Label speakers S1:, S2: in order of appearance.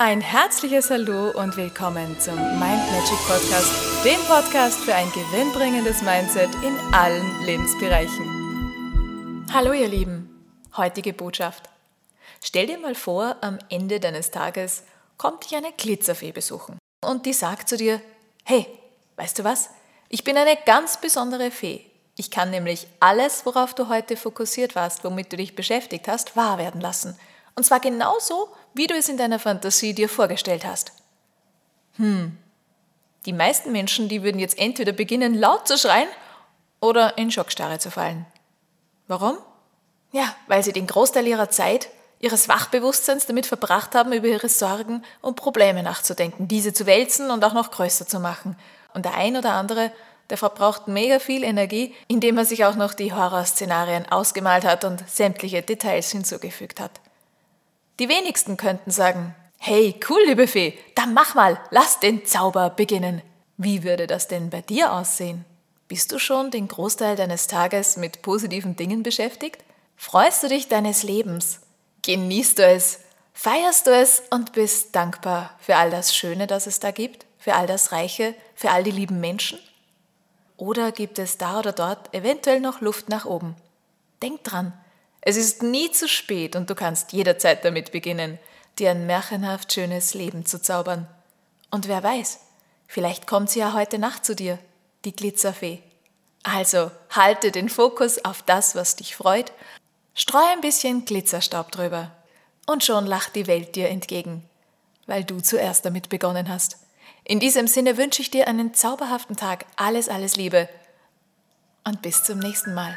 S1: Ein herzliches Hallo und willkommen zum Mind Magic Podcast, dem Podcast für ein gewinnbringendes Mindset in allen Lebensbereichen. Hallo ihr Lieben, heutige Botschaft. Stell dir mal vor, am Ende deines Tages kommt dich eine Glitzerfee besuchen und die sagt zu dir, hey, weißt du was? Ich bin eine ganz besondere Fee. Ich kann nämlich alles, worauf du heute fokussiert warst, womit du dich beschäftigt hast, wahr werden lassen. Und zwar genauso, wie du es in deiner Fantasie dir vorgestellt hast. Hm. Die meisten Menschen, die würden jetzt entweder beginnen laut zu schreien oder in Schockstarre zu fallen. Warum? Ja, weil sie den Großteil ihrer Zeit, ihres Wachbewusstseins damit verbracht haben, über ihre Sorgen und Probleme nachzudenken, diese zu wälzen und auch noch größer zu machen. Und der ein oder andere, der verbraucht mega viel Energie, indem er sich auch noch die Horrorszenarien ausgemalt hat und sämtliche Details hinzugefügt hat. Die wenigsten könnten sagen, hey, cool, liebe Fee, dann mach mal, lass den Zauber beginnen. Wie würde das denn bei dir aussehen? Bist du schon den Großteil deines Tages mit positiven Dingen beschäftigt? Freust du dich deines Lebens? Genießt du es? Feierst du es und bist dankbar für all das Schöne, das es da gibt? Für all das Reiche? Für all die lieben Menschen? Oder gibt es da oder dort eventuell noch Luft nach oben? Denk dran, es ist nie zu spät und du kannst jederzeit damit beginnen, dir ein märchenhaft schönes Leben zu zaubern. Und wer weiß, vielleicht kommt sie ja heute Nacht zu dir, die Glitzerfee. Also halte den Fokus auf das, was dich freut, streu ein bisschen Glitzerstaub drüber und schon lacht die Welt dir entgegen, weil du zuerst damit begonnen hast. In diesem Sinne wünsche ich dir einen zauberhaften Tag, alles, alles Liebe und bis zum nächsten Mal.